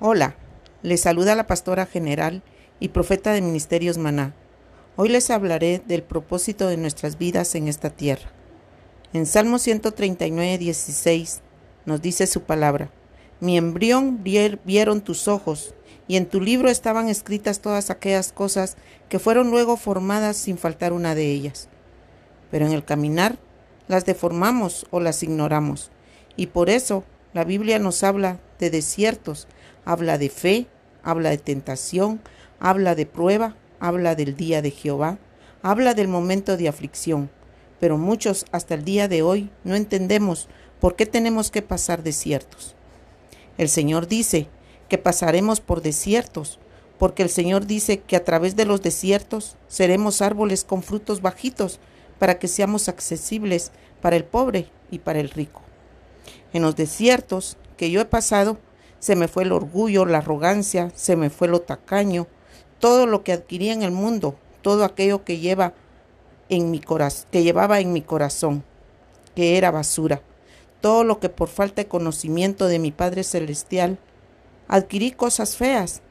Hola, les saluda la pastora general y profeta de Ministerios Maná. Hoy les hablaré del propósito de nuestras vidas en esta tierra. En Salmo 139, 16 nos dice su palabra, Mi embrión vieron tus ojos, y en tu libro estaban escritas todas aquellas cosas que fueron luego formadas sin faltar una de ellas. Pero en el caminar las deformamos o las ignoramos, y por eso la Biblia nos habla de desiertos, habla de fe, habla de tentación, habla de prueba, habla del día de Jehová, habla del momento de aflicción. Pero muchos hasta el día de hoy no entendemos por qué tenemos que pasar desiertos. El Señor dice que pasaremos por desiertos, porque el Señor dice que a través de los desiertos seremos árboles con frutos bajitos para que seamos accesibles para el pobre y para el rico. En los desiertos que yo he pasado, se me fue el orgullo, la arrogancia, se me fue lo tacaño, todo lo que adquirí en el mundo, todo aquello que lleva en mi que llevaba en mi corazón, que era basura, todo lo que por falta de conocimiento de mi Padre celestial adquirí cosas feas,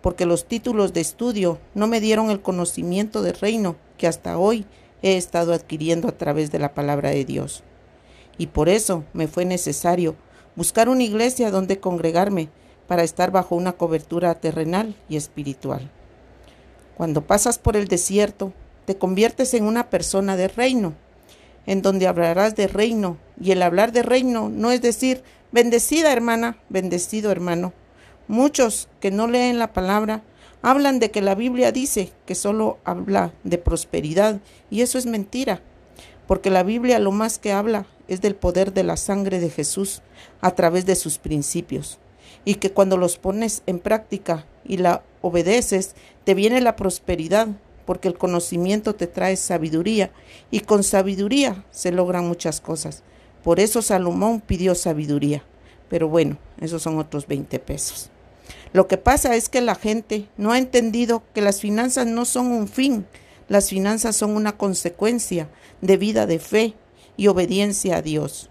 porque los títulos de estudio no me dieron el conocimiento del reino que hasta hoy he estado adquiriendo a través de la palabra de Dios. Y por eso me fue necesario buscar una iglesia donde congregarme para estar bajo una cobertura terrenal y espiritual. Cuando pasas por el desierto, te conviertes en una persona de reino, en donde hablarás de reino, y el hablar de reino no es decir, bendecida hermana, bendecido hermano. Muchos que no leen la palabra hablan de que la Biblia dice que solo habla de prosperidad, y eso es mentira, porque la Biblia lo más que habla es del poder de la sangre de Jesús a través de sus principios, y que cuando los pones en práctica y la obedeces, te viene la prosperidad, porque el conocimiento te trae sabiduría, y con sabiduría se logran muchas cosas. Por eso Salomón pidió sabiduría. Pero bueno, esos son otros 20 pesos. Lo que pasa es que la gente no ha entendido que las finanzas no son un fin, las finanzas son una consecuencia de vida de fe y obediencia a Dios.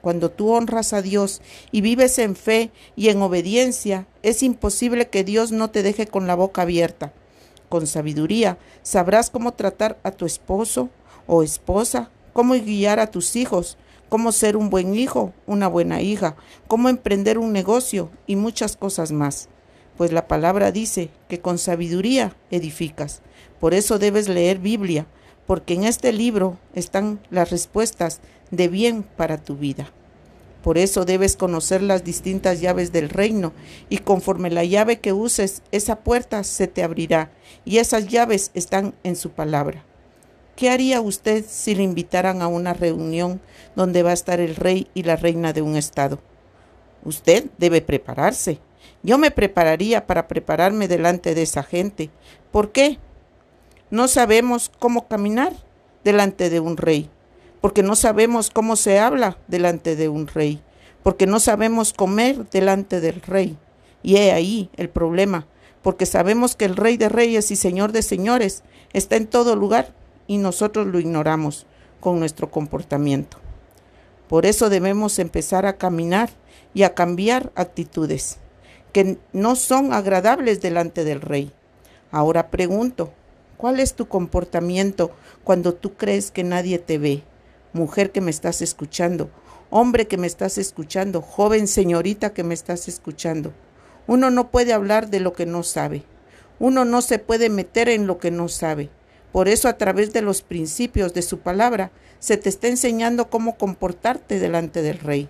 Cuando tú honras a Dios y vives en fe y en obediencia, es imposible que Dios no te deje con la boca abierta. Con sabiduría sabrás cómo tratar a tu esposo o esposa, cómo guiar a tus hijos, cómo ser un buen hijo, una buena hija, cómo emprender un negocio y muchas cosas más. Pues la palabra dice que con sabiduría edificas. Por eso debes leer Biblia, porque en este libro están las respuestas de bien para tu vida. Por eso debes conocer las distintas llaves del reino, y conforme la llave que uses, esa puerta se te abrirá, y esas llaves están en su palabra. ¿Qué haría usted si le invitaran a una reunión donde va a estar el rey y la reina de un estado? Usted debe prepararse. Yo me prepararía para prepararme delante de esa gente. ¿Por qué? No sabemos cómo caminar delante de un rey porque no sabemos cómo se habla delante de un rey, porque no sabemos comer delante del rey. Y he ahí el problema, porque sabemos que el rey de reyes y señor de señores está en todo lugar y nosotros lo ignoramos con nuestro comportamiento. Por eso debemos empezar a caminar y a cambiar actitudes que no son agradables delante del rey. Ahora pregunto, ¿cuál es tu comportamiento cuando tú crees que nadie te ve? mujer que me estás escuchando, hombre que me estás escuchando, joven señorita que me estás escuchando. Uno no puede hablar de lo que no sabe. Uno no se puede meter en lo que no sabe. Por eso a través de los principios de su palabra se te está enseñando cómo comportarte delante del rey.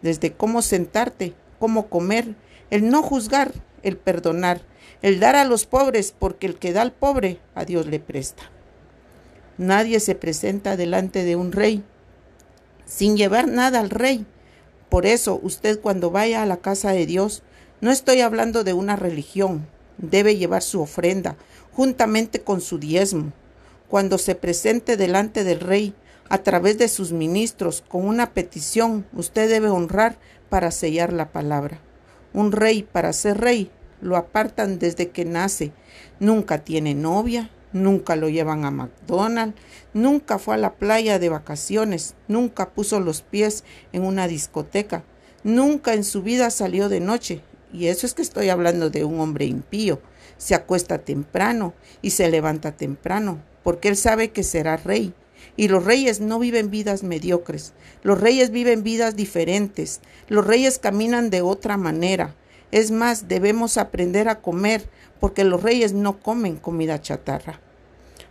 Desde cómo sentarte, cómo comer, el no juzgar, el perdonar, el dar a los pobres, porque el que da al pobre a Dios le presta. Nadie se presenta delante de un rey sin llevar nada al rey. Por eso usted cuando vaya a la casa de Dios, no estoy hablando de una religión, debe llevar su ofrenda juntamente con su diezmo. Cuando se presente delante del rey a través de sus ministros con una petición, usted debe honrar para sellar la palabra. Un rey para ser rey lo apartan desde que nace. Nunca tiene novia, nunca lo llevan a McDonald's, nunca fue a la playa de vacaciones, nunca puso los pies en una discoteca, nunca en su vida salió de noche y eso es que estoy hablando de un hombre impío, se acuesta temprano y se levanta temprano, porque él sabe que será rey. Y los reyes no viven vidas mediocres, los reyes viven vidas diferentes, los reyes caminan de otra manera. Es más, debemos aprender a comer, porque los reyes no comen comida chatarra.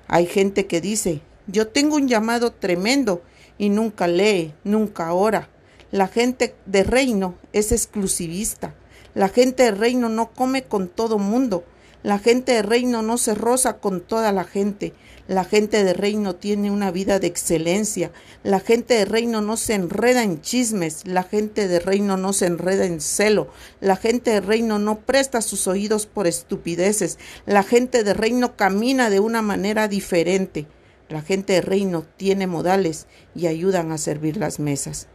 Hay gente que dice, yo tengo un llamado tremendo y nunca lee, nunca ora. La gente de reino es exclusivista. La gente de reino no come con todo mundo. La gente de reino no se roza con toda la gente. La gente de reino tiene una vida de excelencia. La gente de reino no se enreda en chismes. La gente de reino no se enreda en celo. La gente de reino no presta sus oídos por estupideces. La gente de reino camina de una manera diferente. La gente de reino tiene modales y ayudan a servir las mesas.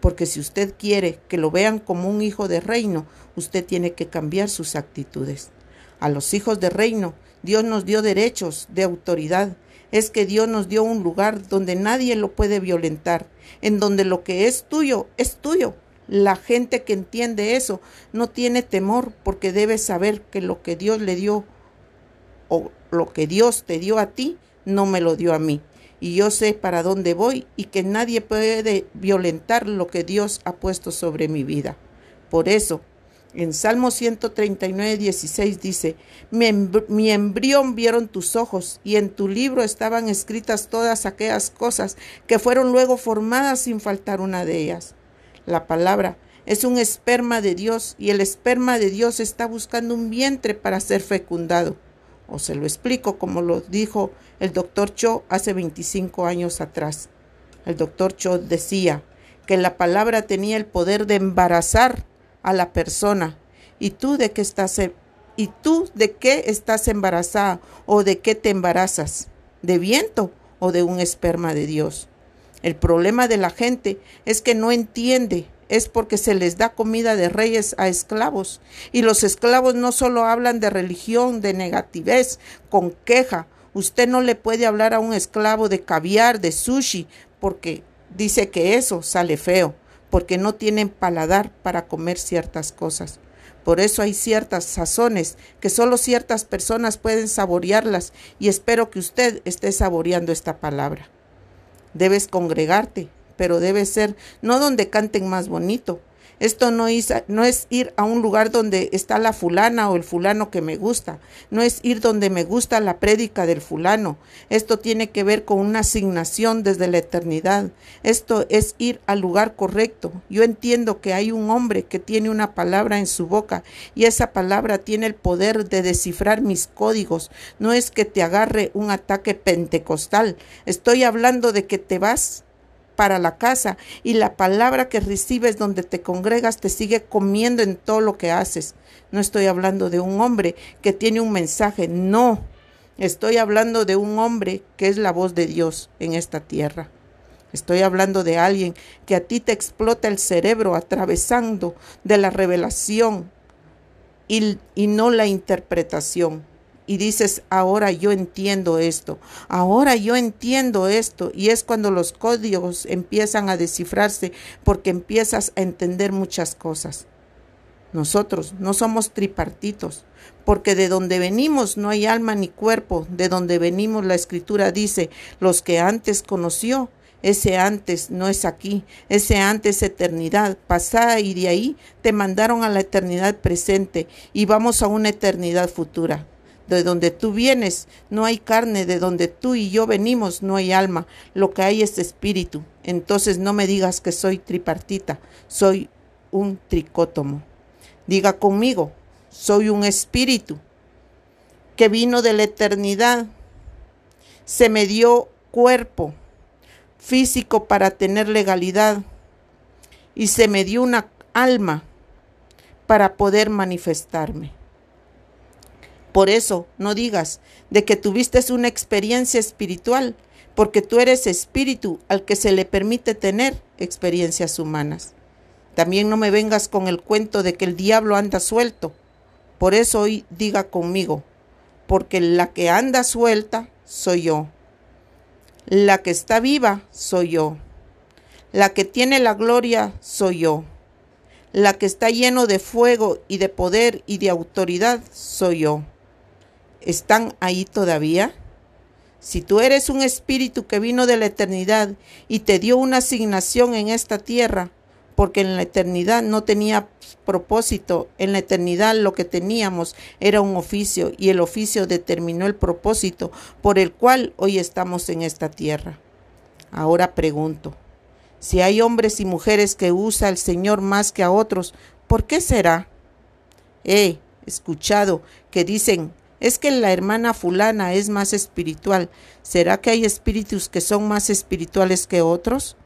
Porque si usted quiere que lo vean como un hijo de reino, usted tiene que cambiar sus actitudes. A los hijos de reino Dios nos dio derechos de autoridad. Es que Dios nos dio un lugar donde nadie lo puede violentar, en donde lo que es tuyo es tuyo. La gente que entiende eso no tiene temor porque debe saber que lo que Dios le dio o lo que Dios te dio a ti no me lo dio a mí. Y yo sé para dónde voy y que nadie puede violentar lo que Dios ha puesto sobre mi vida. Por eso, en Salmo 139, 16 dice, mi, embrión vieron tus ojos y en tu libro estaban escritas todas aquellas cosas que fueron luego formadas sin faltar una de ellas. La palabra es un esperma de Dios y el esperma de Dios está buscando un vientre para ser fecundado. O se lo explico como lo dijo el doctor Cho hace 25 años atrás. El doctor Cho decía que la palabra tenía el poder de embarazar a la persona. ¿Y tú de qué estás e-, y tú de qué estás embarazada o de qué te embarazas? ¿De viento o de un esperma de Dios? El problema de la gente es que no entiende, es porque se les da comida de reyes a esclavos. Y los esclavos no solo hablan de religión, de negativez, con queja. Usted no le puede hablar a un esclavo de caviar, de sushi, porque dice que eso sale feo porque no tienen paladar para comer ciertas cosas. Por eso hay ciertas sazones que solo ciertas personas pueden saborearlas y espero que usted esté saboreando esta palabra. Debes congregarte, pero debe ser no donde canten más bonito, esto no es, no es ir a un lugar donde está la fulana o el fulano que me gusta. No es ir donde me gusta la prédica del fulano. Esto tiene que ver con una asignación desde la eternidad. Esto es ir al lugar correcto. Yo entiendo que hay un hombre que tiene una palabra en su boca y esa palabra tiene el poder de descifrar mis códigos. No es que te agarre un ataque pentecostal. Estoy hablando de que te vas para la casa y la palabra que recibes donde te congregas te sigue comiendo en todo lo que haces. No estoy hablando de un hombre que tiene un mensaje, no. Estoy hablando de un hombre que es la voz de Dios en esta tierra. Estoy hablando de alguien que a ti te explota el cerebro atravesando de la revelación y, y no la interpretación y dices, ahora yo entiendo esto, ahora yo entiendo esto, y es cuando los códigos empiezan a descifrarse porque empiezas a entender muchas cosas. Nosotros no somos tripartitos, porque de donde venimos no hay alma ni cuerpo, de donde venimos la escritura dice, los que antes conoció, ese antes no es aquí, ese antes es eternidad pasada y de ahí te mandaron a la eternidad presente y vamos a una eternidad futura de donde tú vienes no hay carne, de donde tú y yo venimos no hay alma, lo que hay es espíritu. Entonces no me digas que soy tripartita, soy un tricótomo. Diga conmigo, soy un espíritu que vino de la eternidad, se me dio cuerpo físico para tener legalidad y se me dio una alma para poder manifestarme. Por eso no digas de que tuviste una experiencia espiritual, porque tú eres espíritu al que se le permite tener experiencias humanas. También no me vengas con el cuento de que el diablo anda suelto. Por eso hoy diga conmigo, porque la que anda suelta soy yo. La que está viva soy yo. La que tiene la gloria soy yo. la que está lleno de fuego y de poder y de autoridad, soy yo. ¿Están ahí todavía? Si tú eres un espíritu que vino de la eternidad y te dio una asignación en esta tierra, porque en la eternidad no tenía propósito, en la eternidad lo que teníamos era un oficio y el oficio determinó el propósito por el cual hoy estamos en esta tierra. Ahora pregunto, si hay hombres y mujeres que usa el Señor más que a otros, ¿por qué será? He escuchado que dicen, es que la hermana fulana es más espiritual. ¿Será que hay espíritus que son más espirituales que otros?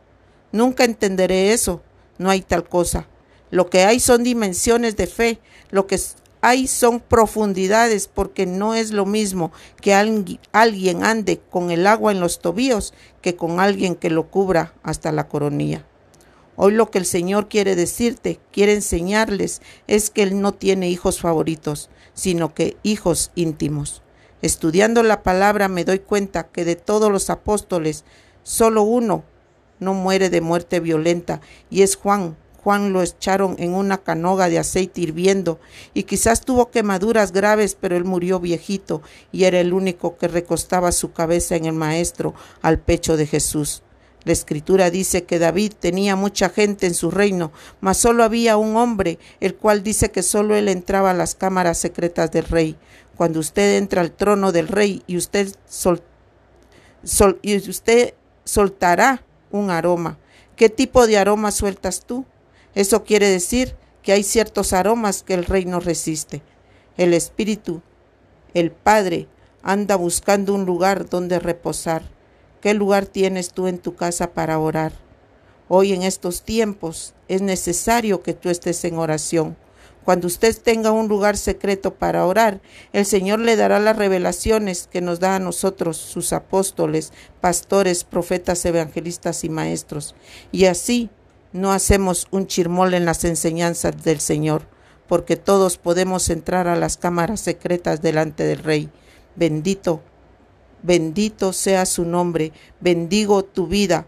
Nunca entenderé eso. No hay tal cosa. Lo que hay son dimensiones de fe. Lo que hay son profundidades porque no es lo mismo que alguien ande con el agua en los tobillos que con alguien que lo cubra hasta la coronilla. Hoy lo que el Señor quiere decirte, quiere enseñarles, es que Él no tiene hijos favoritos, sino que hijos íntimos. Estudiando la palabra me doy cuenta que de todos los apóstoles, solo uno no muere de muerte violenta, y es Juan. Juan lo echaron en una canoga de aceite hirviendo, y quizás tuvo quemaduras graves, pero él murió viejito, y era el único que recostaba su cabeza en el Maestro al pecho de Jesús. La escritura dice que David tenía mucha gente en su reino, mas solo había un hombre, el cual dice que solo él entraba a las cámaras secretas del rey. Cuando usted entra al trono del rey y usted, y usted soltará un aroma. ¿Qué tipo de aroma sueltas tú? Eso quiere decir que hay ciertos aromas que el rey no resiste. El Espíritu, el Padre, anda buscando un lugar donde reposar. ¿Qué lugar tienes tú en tu casa para orar? Hoy en estos tiempos es necesario que tú estés en oración. Cuando usted tenga un lugar secreto para orar, el Señor le dará las revelaciones que nos da a nosotros, sus apóstoles, pastores, profetas, evangelistas y maestros. Y así no hacemos un chirmol en las enseñanzas del Señor, porque todos podemos entrar a las cámaras secretas delante del Rey. Bendito Bendito sea su nombre, bendigo tu vida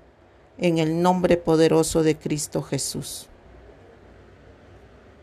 en el nombre poderoso de Cristo Jesús.